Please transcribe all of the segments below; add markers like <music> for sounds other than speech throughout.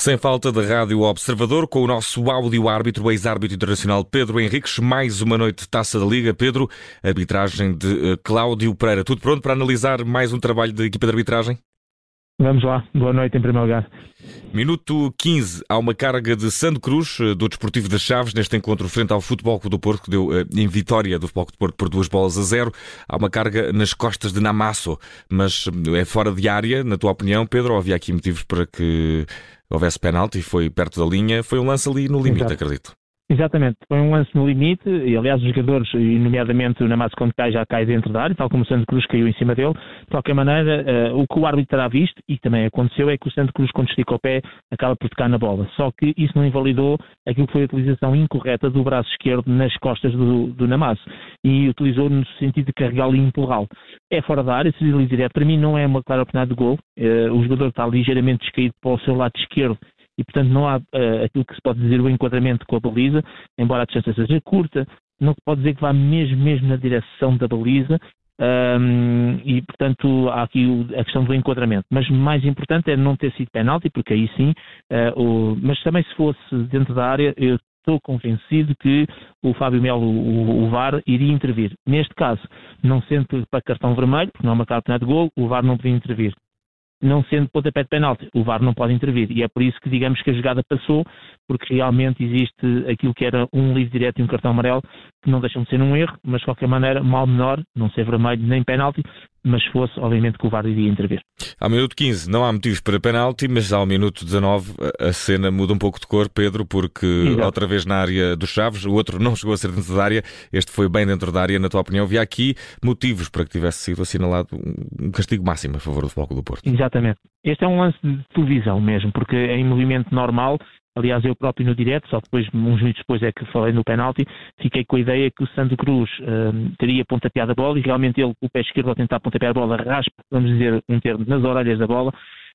Sem falta de Rádio Observador, com o nosso áudio-árbitro, ex-árbitro internacional Pedro Henriques. Mais uma noite de taça da Liga. Pedro, arbitragem de uh, Cláudio Pereira. Tudo pronto para analisar mais um trabalho da equipa de arbitragem? Vamos lá. Boa noite, em primeiro lugar. Minuto 15. Há uma carga de Sando Cruz, eh, do Desportivo das Chaves, neste encontro frente ao Futebol do Porto, que deu uh, em vitória do Futebol do Porto por duas bolas a zero. Há uma carga nas costas de Namasso, mas é fora de área, na tua opinião, Pedro? Havia aqui motivos para que houvesse penalti, foi perto da linha, foi um lance ali no limite, Exato. acredito. Exatamente, foi um lance no limite e aliás os jogadores, nomeadamente o Namazo quando cai já cai dentro da área, tal como o Santo Cruz caiu em cima dele. De qualquer maneira, uh, o que o árbitro terá visto, e também aconteceu, é que o Santo Cruz quando estica o pé acaba por tocar na bola. Só que isso não invalidou aquilo que foi a utilização incorreta do braço esquerdo nas costas do, do Namazo e utilizou no sentido de carregá-lo e empurrá-lo. É fora da área, se direto, para mim não é uma clara oportunidade de gol. Uh, o jogador está ligeiramente descaído para o seu lado esquerdo e, portanto, não há uh, aquilo que se pode dizer o enquadramento com a baliza, embora a distância seja curta, não se pode dizer que vá mesmo, mesmo na direção da baliza, um, e, portanto, há aqui a questão do enquadramento. Mas mais importante é não ter sido penalti, porque aí sim, uh, o, mas também se fosse dentro da área, eu estou convencido que o Fábio Melo, o, o, VAR, iria intervir. Neste caso, não sendo para cartão vermelho, porque não é uma carta de gol, o VAR não podia intervir não sendo pontapé de penalti. O VAR não pode intervir. E é por isso que digamos que a jogada passou, porque realmente existe aquilo que era um livre direto e um cartão amarelo, que não deixam de ser um erro, mas de qualquer maneira, mal menor, não ser vermelho nem penalti, mas fosse, obviamente, que o VAR iria intervir. Ao minuto 15 não há motivos para penalti, mas ao minuto 19 a cena muda um pouco de cor, Pedro, porque Exato. outra vez na área dos Chaves, o outro não <laughs> chegou a ser dentro da área, este foi bem dentro da área, na tua opinião. Havia aqui motivos para que tivesse sido assinalado um castigo máximo a favor do Foco do Porto. Exatamente. Este é um lance de televisão mesmo, porque é em movimento normal Aliás, eu próprio no direto, só depois, uns minutos depois é que falei no penalti, fiquei com a ideia que o Santo Cruz um, teria pontapeado a bola e realmente ele, o pé esquerdo, ao tentar pontapear a bola, raspa, vamos dizer um termo, nas orelhas da bola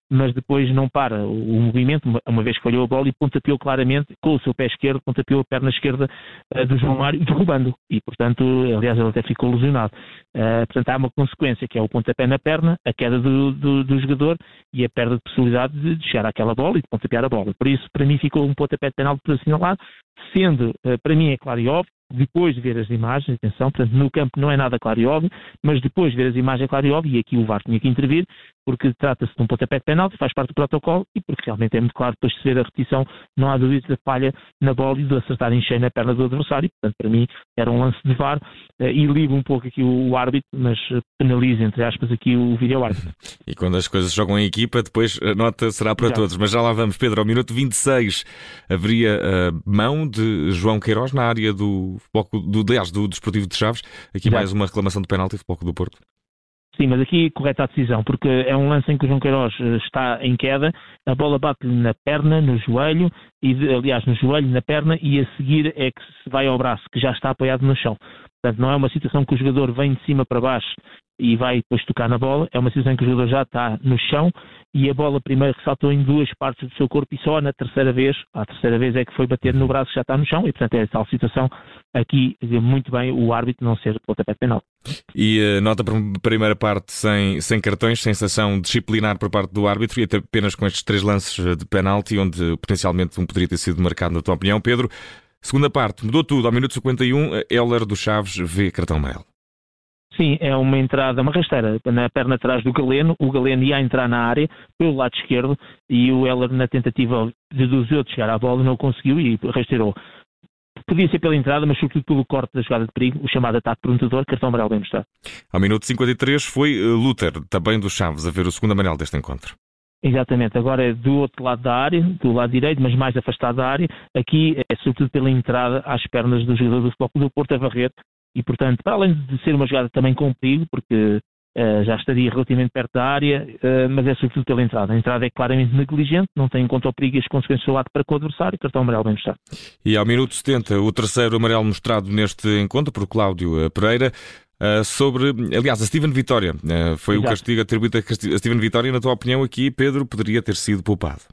mas depois não para o, movimento, uma, vez que falhou a bola e pontapeou claramente com o seu pé esquerdo, pontapeou a perna esquerda uh, do João Mário, derrubando. E, portanto, aliás, ele até ficou lesionado. Uh, portanto, há uma consequência que é o pontapé na perna, a queda do, do, do, jogador e a perda de possibilidade de chegar àquela bola e de pontapear a bola. Por isso, para mim, ficou um pontapé de penal assinalado, sendo, uh, para mim, é claro e óbvio, depois de ver as imagens, atenção, portanto, no campo não é nada claro e óbvio, mas depois de ver as imagens é claro e óbvio, e aqui o VAR tinha que intervir, porque trata-se de um pontapé de penalti, faz parte do protocolo, e porque realmente é muito claro, depois de se ver a repetição, não há dúvida da falha na bola e de acertar em cheio na perna do adversário, portanto, para mim, era um lance de VAR, eh, e ligo um pouco aqui o, árbitro, mas eh, penaliza, entre aspas, aqui o vídeo árbitro. <laughs> E quando as coisas jogam em equipa, depois a nota será para todos, mas já lá vamos, Pedro, ao minuto 26, haveria uh, mão de João Queiroz na área do, do, do aliás, do Desportivo de Chaves. Aqui mais uma reclamação de penalti do Foco do Porto. Sim, mas aqui correta a decisão, porque é um lance em que o João Queiroz eh, está em queda, a bola bate-lhe na perna, no joelho, e aliás, no joelho, na perna, e a seguir é que se vai ao braço, que já está apoiado no chão. Portanto, não é uma situação que o jogador vem de cima para baixo e vai depois tocar na bola, é uma situação em que o jogador já está no chão e a bola primeiro ressaltou em duas partes do seu corpo e só na terceira vez, a terceira vez é que foi bater no braço que já está no chão e portanto é tal situação aqui muito bem o árbitro não ser pontapé penal. E uh, nota para primeira parte sem, sem cartões, sensação disciplinar por parte do árbitro e até apenas com estes três lances eh, de penalti onde potencialmente um poderia ter sido marcado na tua opinião. Pedro, segunda parte, mudou tudo, ao minuto 51, Heller do Chaves vê cartão amarelo. Sim, é uma entrada, uma rasteira na perna atrás do Galeno. O Galeno ia entrar na área pelo lado esquerdo e o Heller, na tentativa de dos outros chegar à bola, não conseguiu e rasteirou. Podia ser pela entrada, mas sobretudo pelo corte da jogada de perigo, o chamado ataque prometedor, cartão amarelo bem mostrado. Ao minuto 53 foi eh, Luther, também do Chaves, a ver o segundo amarelo deste encontro. Exatamente, agora é do outro lado da área, do lado direito, mas mais afastado da área. Aqui é sobretudo pela entrada às pernas do jogador do Futebol do Porto a varrer e, portanto, para além de ser uma jogada também com perigo, porque uh, já estaria relativamente perto da área, uh, mas é sobretudo pela entrada. A entrada é claramente negligente, não tem em conta o perigo e as consequências do lado para com o adversário, cartão amarelo bem mostrado. E ao minuto 70, o terceiro amarelo mostrado neste encontro por Cláudio eh, Pereira. Uh, sobre, aliás, a Steven Vitória. Foi Exato. o castigo atribuído a Steven Vitória. Na tua opinião, aqui, Pedro, poderia ter sido poupado?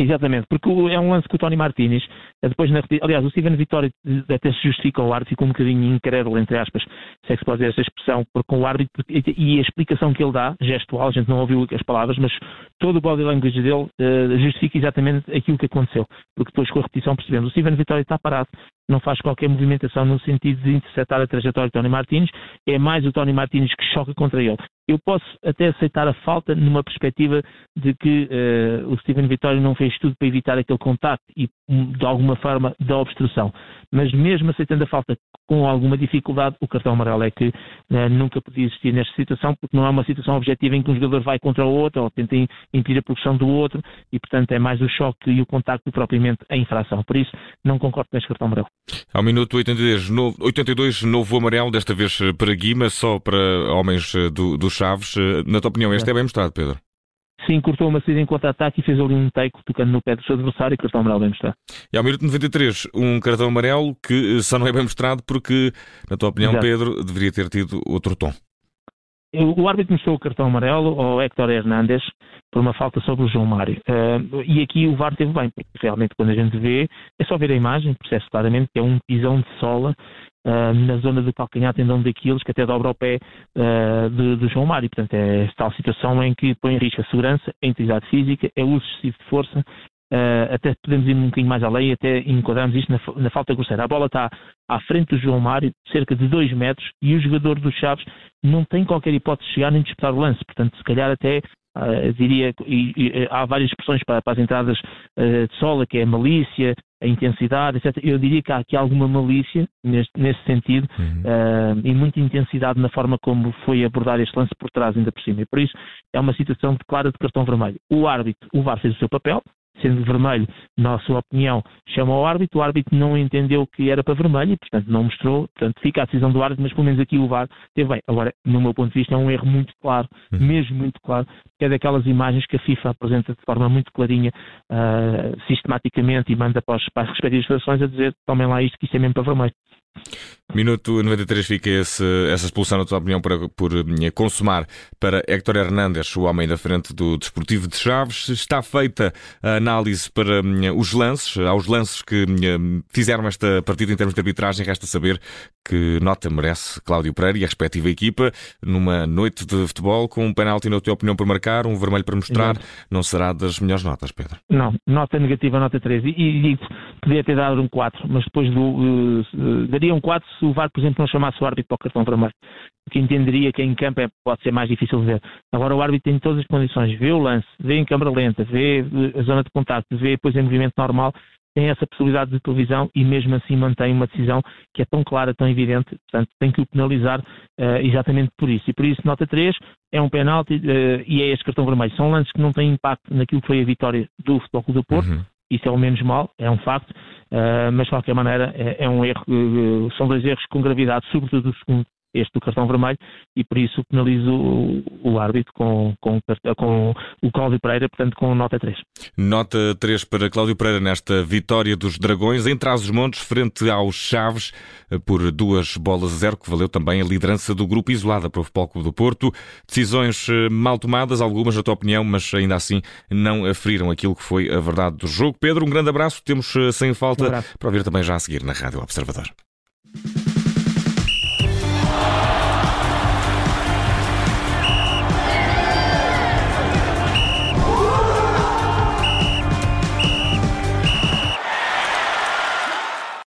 Exatamente, porque é um lance que o Tony Martínez, eh, depois na, aliás, o Steven Vitória até se justifica o árbitro, ficou um bocadinho incrédulo, entre aspas, se é que se pode dizer essa expressão, porque o árbitro, e a explicação que ele dá, gestual, a gente não ouviu as palavras, mas todo o body language dele uh, justifica exatamente aquilo que aconteceu, porque depois com a repetição percebemos, o Steven Vitória está parado, não faz qualquer movimentação no sentido de interceptar a trajetória de Tony Martins, é mais o Tony Martins que choca contra ele. Eu posso até aceitar a falta numa perspectiva de que uh, o Steven Vitória não fez tudo para evitar aquele contacto e, de alguma forma, da obstrução. Mas mesmo aceitando a falta com alguma dificuldade, o cartão amarelo é que uh, nunca podia existir nesta situação, porque não é uma situação objetiva em que um jogador vai contra o outro ou tenta impedir a progressão do outro e, portanto, é mais o choque e o contacto propriamente a infração. Por isso, não concordo com este cartão amarelo. Ao minuto 82, novo, 82, novo amarelo, desta vez para Guima, só para homens eh, do, do Chaves. Eh, na tua opinião, este é bem mostrado, Pedro? Sim, cortou uma saída em contra-ataque e fez ali um take tocando no pé do seu adversário e cartão amarelo bem mostrado. E ao minuto 93, um cartão amarelo que eh, só não é bem mostrado porque, na tua opinião, Exato. Pedro, deveria ter tido outro tom. O árbitro mostrou o cartão amarelo ao Héctor Hernández por uma falta sobre o João Mário. Uh, e aqui o VAR teve bem, porque realmente quando a gente vê, é só ver a imagem, percebe claramente que é um pisão de sola uh, na zona do calcanhar tendão daqueles que até dobra o pé uh, de, de, João Mário. Portanto, é tal situação em que põe em risco a segurança, a integridade física, é o uso excessivo de força Uh, até podemos ir um bocadinho mais além e até enquadramos isto na, na falta grosseira. A bola está à frente do João Mário, cerca de 2 metros, e o jogador dos Chaves não tem qualquer hipótese de chegar nem disputar o lance. Portanto, se calhar até uh, diria, e, e, há várias expressões para, para as entradas uh, de sola, que é a malícia, a intensidade, etc. Eu diria que há aqui alguma malícia neste, nesse sentido uhum. e muita intensidade na forma como foi abordar este lance por trás, ainda por cima. E por isso é uma situação clara de cartão vermelho. O árbitro, o VAR fez o seu papel, sendo vermelho, na sua opinião, chama ao árbitro, o árbitro não entendeu que era para vermelho e, portanto, não mostrou, portanto, fica a decisão do árbitro, mas pelo menos aqui o VAR teve bem. Agora, no meu ponto de vista, é um erro muito claro, uhum. mesmo muito claro, que é daquelas imagens que a FIFA apresenta de forma muito clarinha, uh, sistematicamente, e manda para, os, para as respectivas federações a dizer, tomem lá isto, que isto é mesmo para vermelho. Minuto 93 fica esse, essa expulsão, na tua opinião, para, por eh, consumar para Héctor Hernández, o homem da frente do Desportivo de Chaves. Está feita a análise para eh, os lances, aos lances que eh, fizeram esta partida em termos de arbitragem. Resta saber que nota merece Cláudio Pereira e a respectiva equipa numa noite de futebol com um penalti, na tua opinião, por marcar, um vermelho para mostrar. Não será das melhores notas, Pedro? Não, nota negativa, nota 3. E, e, e podia ter dado um 4, mas depois do, uh, daria um 4 se o VAR, por exemplo, não chamasse o árbitro para o cartão vermelho. Porque entenderia que em campo é, pode ser mais difícil ver. Agora o árbitro tem todas as condições, vê o lance, vê em câmara lenta, vê a zona de contacto, vê depois em movimento normal, tem essa possibilidade de televisão e mesmo assim mantém uma decisão que é tão clara, tão evidente, portanto tem que o penalizar uh, exatamente por isso. E por isso, nota 3, é um penalti uh, e é este cartão vermelho. São lances que não têm impacto naquilo que foi a vitória do Futebol Clube do Porto, uhum. Isso é o menos mal, é um facto, uh, mas de qualquer maneira é, é um erro, são dois erros com gravidade, sobretudo o segundo, este do cartão vermelho, e por isso penalizo o, árbitro com, com, com, o Cláudio Pereira, portanto com nota 3. Nota 3 para Cláudio Pereira nesta vitória dos Dragões em Trás-os-Montes, frente aos Chaves, por duas bolas a zero, que valeu também a liderança do grupo isolada para o Futebol Clube do Porto. Decisões eh, mal tomadas, algumas na tua opinião, mas ainda assim não aferiram aquilo que foi a verdade do jogo. Pedro, um grande abraço, temos eh, sem falta um para ouvir também já a seguir na Rádio Observador.